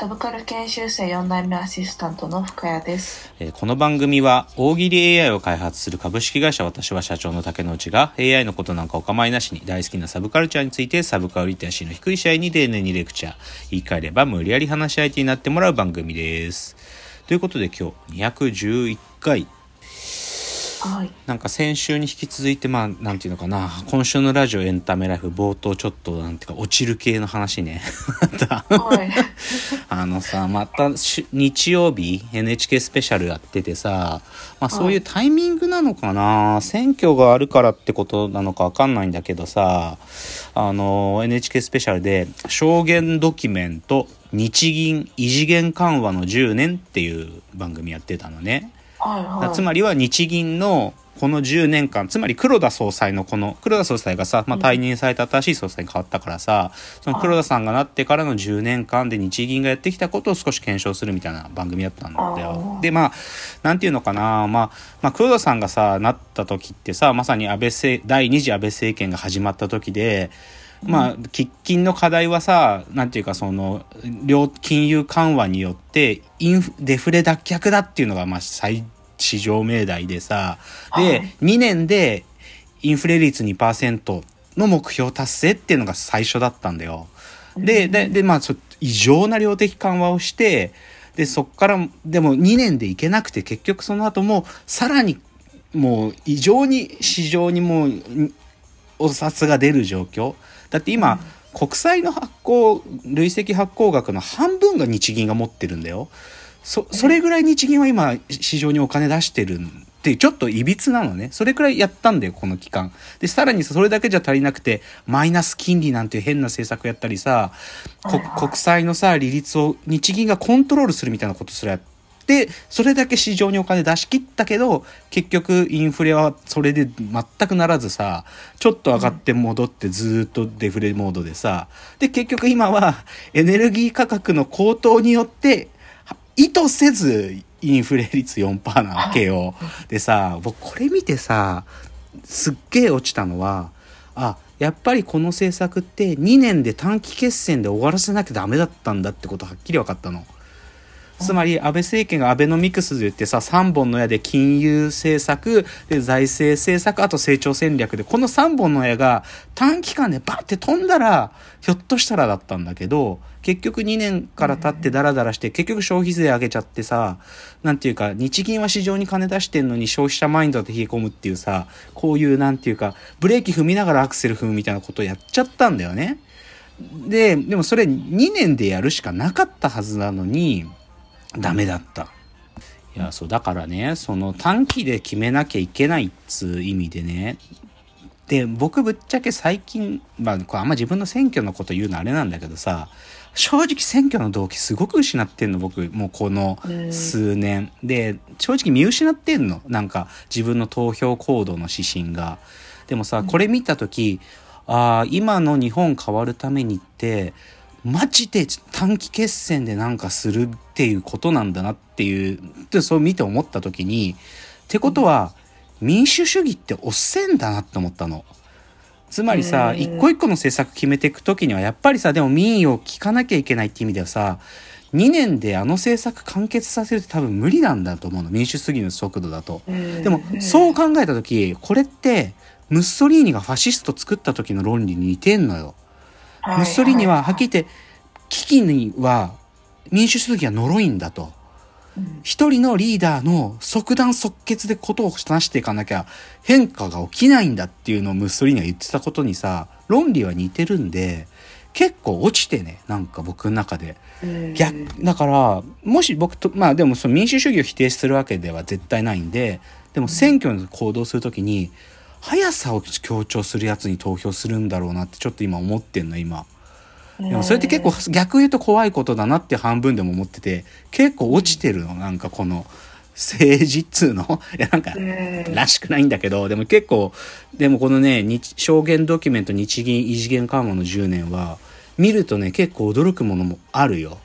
サブカル研修生4代目アシスタントの深谷です。えーこの番組は大喜利 AI を開発する株式会社私は社長の竹之内が AI のことなんかお構いなしに大好きなサブカルチャーについてサブカルリテラシーの低い試合に丁寧にレクチャー言い換えれば無理やり話し相手になってもらう番組です。ということで今日211回はい。なんか先週に引き続いてまあなんていうのかな今週のラジオエンタメライフ冒頭ちょっとなんていうか落ちる系の話ね。あのさまたし日曜日 NHK スペシャルやっててさ、まあ、そういうタイミングなのかな、選挙があるからってことなのかわかんないんだけどさあの NHK スペシャルで「証言ドキュメント日銀異次元緩和の10年」っていう番組やってたのね。はい。はい。つまりは日銀のこの10年間つまり黒田総裁のこの黒田総裁がさ、まあ、退任された新しい総裁に変わったからさ、その黒田さんがなってからの10年間で日銀がやってきたことを少し検証するみたいな番組だったんだよ。でまあなんていうのかな、まあ、まあ黒田さんがさなった時ってさまさに安倍政第2次安倍政権が始まった時で。まあ、喫緊の課題はさ、なんていうかその、両金融緩和によって、インフ、デフレ脱却だっていうのが、まあ、最、市場命題でさ、で、はい2年でインフレ率2%の目標達成っていうのが最初だったんだよ。で、で、で、まあ、そ異常な量的緩和をして、で、そっから、でも2年でいけなくて、結局その後も、さらに、もう、異常に市場にもう、お札が出る状況。だって今、国債の発行累積発行額の半分が日銀が持ってるんだよそそれぐらい日銀は今市場にお金出してるってちょっといびつなのね。それくらいやったんだよこの期間。でさらにそれだけじゃ足りなくてマイナス金利なんて変な政策やったりさ国債のさ利率を日銀がコントロールするみたいなことすらやってそれだけ市場にお金出し切ったけど結局インフレはそれで全くならずさちょっと上がって戻ってずーっとデフレモードでさで結局今はエネルギー価格の高騰によっては意図せずインフレ率4%なわけよ。でさ僕これ見てさすっげえ落ちたのはあやっぱりこの政策って2年で短期決戦で終わらせなきゃダメだったんだってことはっきり分かったの。つまり安倍政権がアベノミクスで言ってさ3本の矢で金融政策で財政政策あと成長戦略でこの3本の矢が短期間でバッて飛んだらひょっとしたらだったんだけど結局2年から経ってダラダラして結局消費税上げちゃってさなんていうか日銀は市場に金出してんのに消費者マインドで冷え込むっていうさこういうなんていうかブレーキ踏みながらアクセル踏むみたいなことをやっちゃったんだよね。ででもそれ2年でやるしかなかったはずなのにダメだった。いや、そう、だからね、その短期で決めなきゃいけないっつう意味でね。で、僕ぶっちゃけ最近、まあ、これあんま自分の選挙のこと言うのあれなんだけどさ、正直選挙の動機すごく失ってんの、僕。もうこの数年。で、正直見失ってんの。なんか自分の投票行動の指針が。でもさ、これ見たとき、ああ、今の日本変わるためにって、マジで短期決戦でなんかするっていうことなんだなっていう、でそう見て思った時に、ってことは、民主主義っておっせんだなって思ったの。つまりさ、一個一個の政策決めていく時には、やっぱりさ、でも民意を聞かなきゃいけないって意味ではさ、2年であの政策完結させるって多分無理なんだと思うの。民主主義の速度だと。でも、そう考えた時、これって、ムッソリーニがファシスト作った時の論理に似てんのよ。ムッソリーニははっきり言って危機には民主主義は呪いんだと。一人のリーダーの即断即決でことをなしていかなきゃ変化が起きないんだっていうのをムッソリーニが言ってたことにさ論理は似てるんで結構落ちてねなんか僕の中で。逆だからもし僕とまあでもその民主主義を否定するわけでは絶対ないんででも選挙の行動するときに速さを強調するやつに投票するんだろうなってちょっと今思ってんの今。でもそれって結構逆言うと怖いことだなって半分でも思ってて結構落ちてるのなんかこの政治っつうの。いや、なんか、うんらしくないんだけど、でも結構、でもこのね、日証言ドキュメント日銀異次元緩和の10年は、見るとね、結構驚くものもあるよ。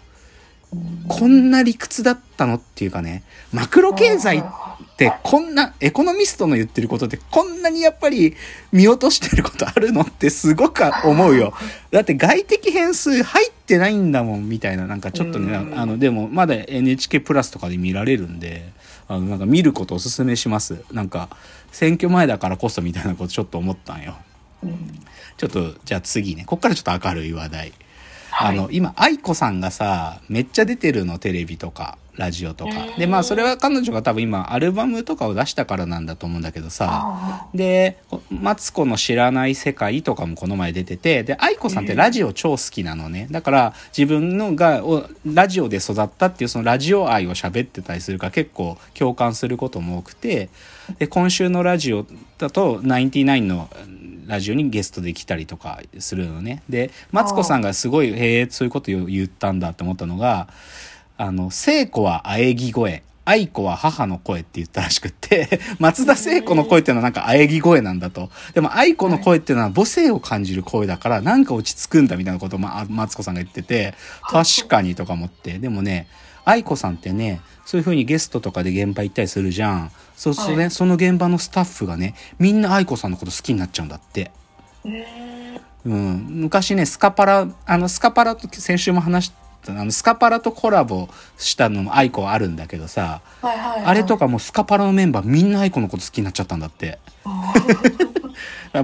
こんな理屈だったのっていうかね、マクロ経済ってこんな、エコノミストの言ってることってこんなにやっぱり見落としてることあるのってすごく思うよ。だって外的変数入ってないんだもんみたいな、なんかちょっとね、うんあの、でもまだ NHK プラスとかで見られるんで、あの、なんか見ることおすすめします。なんか、選挙前だからこそみたいなことちょっと思ったんよ。うんちょっと、じゃあ次ね、こっからちょっと明るい話題。はいあの、今、愛子さんがさ、めっちゃ出てるの、テレビとか、ラジオとか。うんで、まあ、それは彼女が多分今、アルバムとかを出したからなんだと思うんだけどさ、あで、こマツコの知らない世界とかもこの前出てて、で、愛子さんってラジオ超好きなのね。だから、自分のが、おラジオで育ったっていう、そのラジオ愛を喋ってたりするから結構共感することも多くて、で、今週のラジオだと、ナインティナインのラジオにゲストで来たりとかするのね。で、マツコさんがすごい、へえ、そういうことを言ったんだって思ったのが、あの、聖子は喘ぎ声、愛子は母の声って言ったらしくって、松田聖子の声っていうのはなんか喘ぎ声なんだと。でも愛子の声っていうのは母性を感じる声だから、なんか落ち着くんだみたいなことを、まあ、マツコさんが言ってて、確かにとか思って。でもね、愛子さんってね、そういう風にゲストとかで現場行ったりするじゃん。そうするとね、はいその現場のスタッフがね、みんな愛子さんのこと好きになっちゃうんだって。ーうん、昔ねスカパラあのスカパラと先週も話したあのスカパラとコラボしたのも愛子あるんだけどさはいはいはい。あれとかもスカパラのメンバーみんな愛子のこと好きになっちゃったんだって。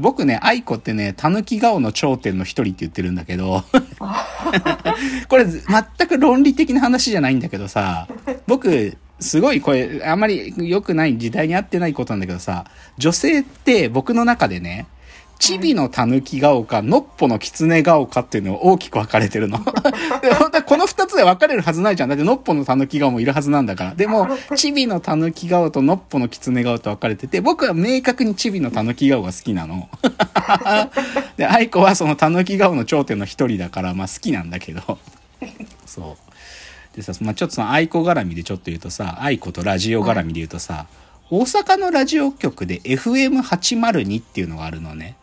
僕ね愛子ってねたぬき顔の頂点の一人って言ってるんだけど。これ全く論理的な話じゃないんだけどさ僕すごいこれあんまり良くない時代に合ってないことなんだけどさ女性って僕の中でねチビのタヌキ顔か、ノッポのキツネ顔かっていうのを大きく分かれてるの。で本当はこの二つで分かれるはずないじゃん。だってノッポのタヌキ顔もいるはずなんだから。でも、チビのタヌキ顔とノッポのキツネ顔と分かれてて、僕は明確にチビのタヌキ顔が好きなの。で、愛子はそのタヌキ顔の頂点の一人だから、まあ好きなんだけど。そう。でさ、まあ、ちょっとその愛子絡みでちょっと言うとさ、愛子とラジオ絡みで言うとさ、大阪のラジオ局で FM802 っていうのがあるのね。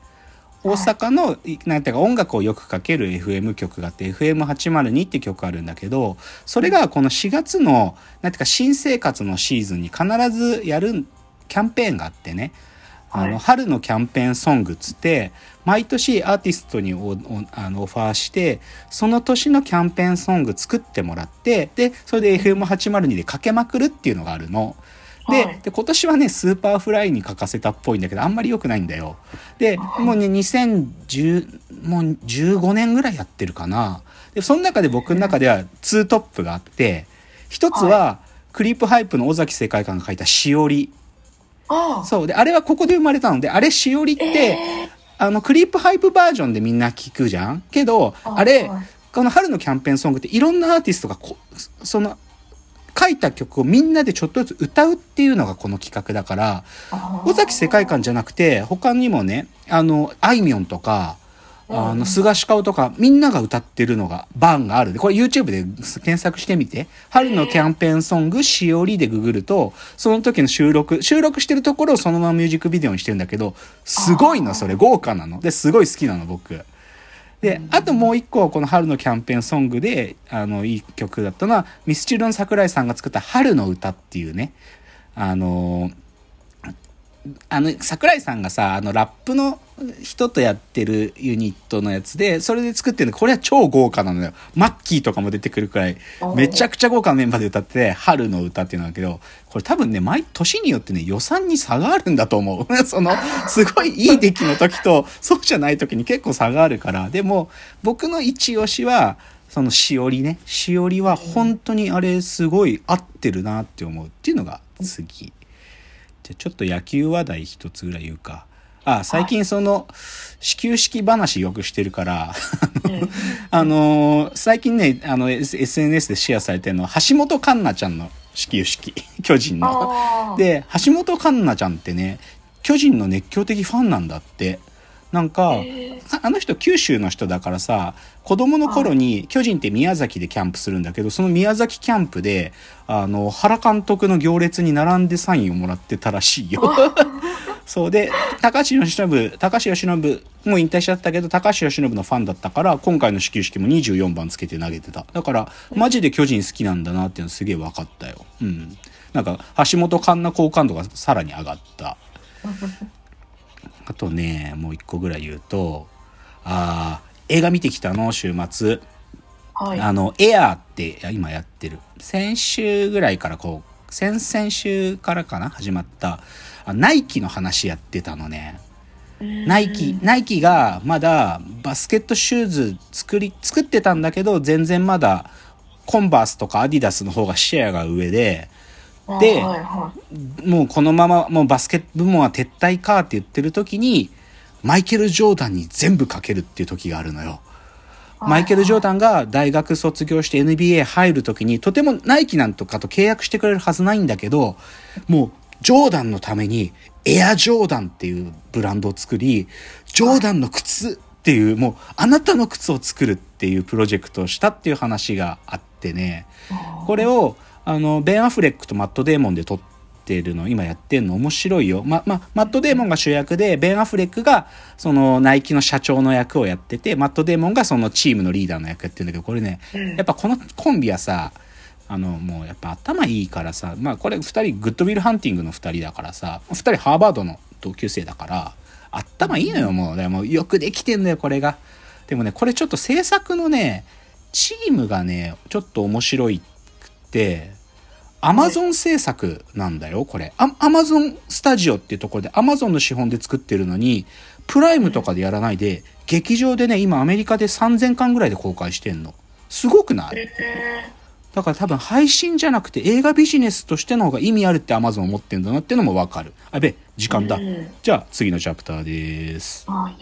大阪の、いなんていうか音楽をよくかける FM 局があって FM802 って曲あるんだけど、それがこの4月の、なんていうか新生活のシーズンに必ずやるキャンペーンがあってね。あの、はい春のキャンペーンソングっつって、毎年アーティストにおおあのオファーして、その年のキャンペーンソング作ってもらって、で、それで FM802 でかけまくるっていうのがあるの。で,、はい。で今年はね Superfly に書かせたっぽいんだけどあんまり良くないんだよ。でもうね2010もう15年ぐらいやってるかな。でその中で僕の中では2トップがあって一つは、クリープハイプの尾崎世界観が書いた「しおり」ああ。そう。であれはここで生まれたのであれしおりって、えあのクリープハイプバージョンでみんな聞くじゃん？けどああれはい。この春のキャンペーンソングっていろんなアーティストがこその書いた曲をみんなでちょっとずつ歌うっていうのがこの企画だからあ尾崎世界観じゃなくて他にもねあのあいみょんとかあうん。の菅氏顔とかみんなが歌ってるのが版があるでこれ YouTube で検索してみて「春のキャンペーンソングしおり」でググるとその時の収録収録してるところをそのままミュージックビデオにしてるんだけどすごいのそれ。豪華なの。ですごい好きなの僕。であともう一個この春のキャンペーンソングであのいい曲だったのはミスチルの桜井さんが作った「春の歌」っていうね。あのあの桜井さんがさあのラップの人とやってるユニットのやつでそれで作ってるのこれは超豪華なのよ。マッキーとかも出てくるくらい。めちゃくちゃ豪華なメンバーで歌ってて春の歌っていうのだけどこれ多分ね毎年によってね予算に差があるんだと思う。そのすごいいい出来の時とそうじゃない時に結構差があるから。でも僕の一押しはそのしおりね。しおりは本当にあれすごい合ってるなって思うっていうのが次じゃあちょっと野球話題一つぐらい言うか。あ最近その始球式話よくしてるからうん。あのー最近ねあの SNS でシェアされてるのは橋本環奈ちゃんの始球式。巨人の。で橋本環奈ちゃんってね巨人の熱狂的ファンなんだってなんか、あの人九州の人だからさ、子供の頃に巨人って宮崎でキャンプするんだけど、その宮崎キャンプで、あの、原監督の行列に並んでサインをもらってたらしいよ。そうで、高橋由伸、高橋由伸、もう引退しちゃったけど、高橋由伸のファンだったから、今回の始球式も24番つけて投げてた。だから、マジで巨人好きなんだなっていうのすげえ分かったよ。うん。なんか、橋本環奈好感度がさらに上がった。あとね、もう一個ぐらい言うと、あー映画見てきたの、週末。はい。あの、エアーって今やってる。先週ぐらいからこう、先々週からかな？始まった、あナイキの話やってたのね。ナイキ、ナイキがまだバスケットシューズ作り、作ってたんだけど、全然まだコンバースとかアディダスの方がシェアが上で、ではいはもうこのままもうバスケ部門は撤退かって言ってる時に、マイケル・ジョーダンに全部かけるっていう時があるのよ。いマイケル・ジョーダンが大学卒業して NBA 入る時にとてもナイキなんとかと契約してくれるはずないんだけど、もうジョーダンのためにエア・ジョーダンっていうブランドを作り、ジョーダンの靴っていう、もうあなたの靴を作るっていうプロジェクトをしたっていう話があってね、これをあのベン・アフレックとマット・デーモンで撮ってるの今やってんの。面白いよ、まま、マット・デーモンが主役でベン・アフレックがそのナイキの社長の役をやっててマット・デーモンがそのチームのリーダーの役やってるんだけどこれねうん。やっぱこのコンビはさあのもうやっぱ頭いいからさまあこれ2人グッドウィル・ハンティングの2人だからさ2人ハーバードの同級生だから頭いいのよもう。でもよくできてんのよこれが。でもねこれちょっと制作のねチームがねちょっと面白いくってアマゾン制作なんだよこれアアマゾンスタジオっていうところでアマゾンの資本で作ってるのにプライムとかでやらないで劇場でね今アメリカで3000巻ぐらいで公開してんのすごくない？えだから多分配信じゃなくて映画ビジネスとしての方が意味あるってアマゾン思ってんだなってのもわかる。あべ、時間だうん。じゃあ次のチャプターです。ーはい。